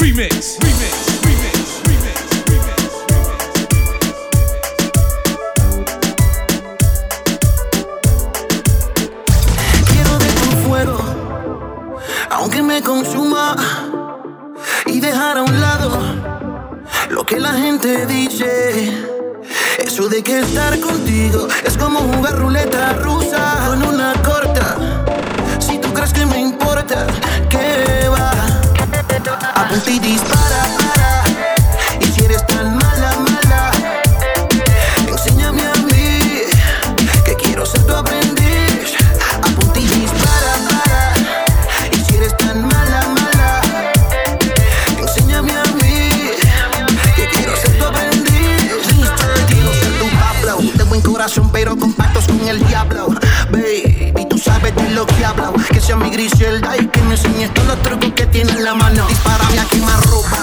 Remix, remix, aunque me consuma y dejar a un lado lo que la gente dice. Eso de que estar contigo es como jugar ruleta rusa con una. Corazón, pero con pactos con el diablo. Baby, tú sabes de lo que hablo. Que sea mi Griselda y que me enseñes todos los trucos que tiene en la mano. Dispárame a quemar ropa,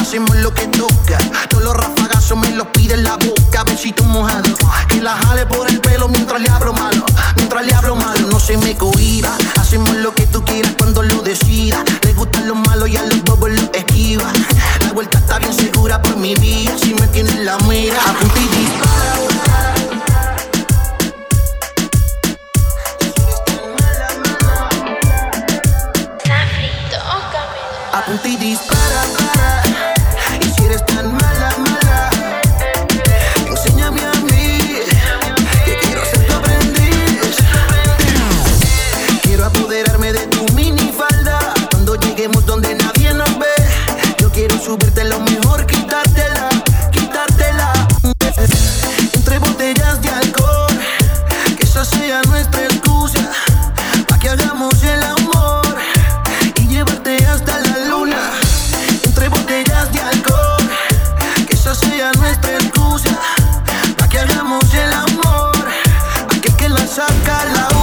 hacemos lo que toca. Todos los rafagazos me los pide en la boca. Besito mojado, que la jale por el pelo mientras le hablo malo. Mientras le hablo malo, no se me cohiba. Apunta y dispara, para. Y si eres tan excusa para que hagamos el amor. Aquel que la saca la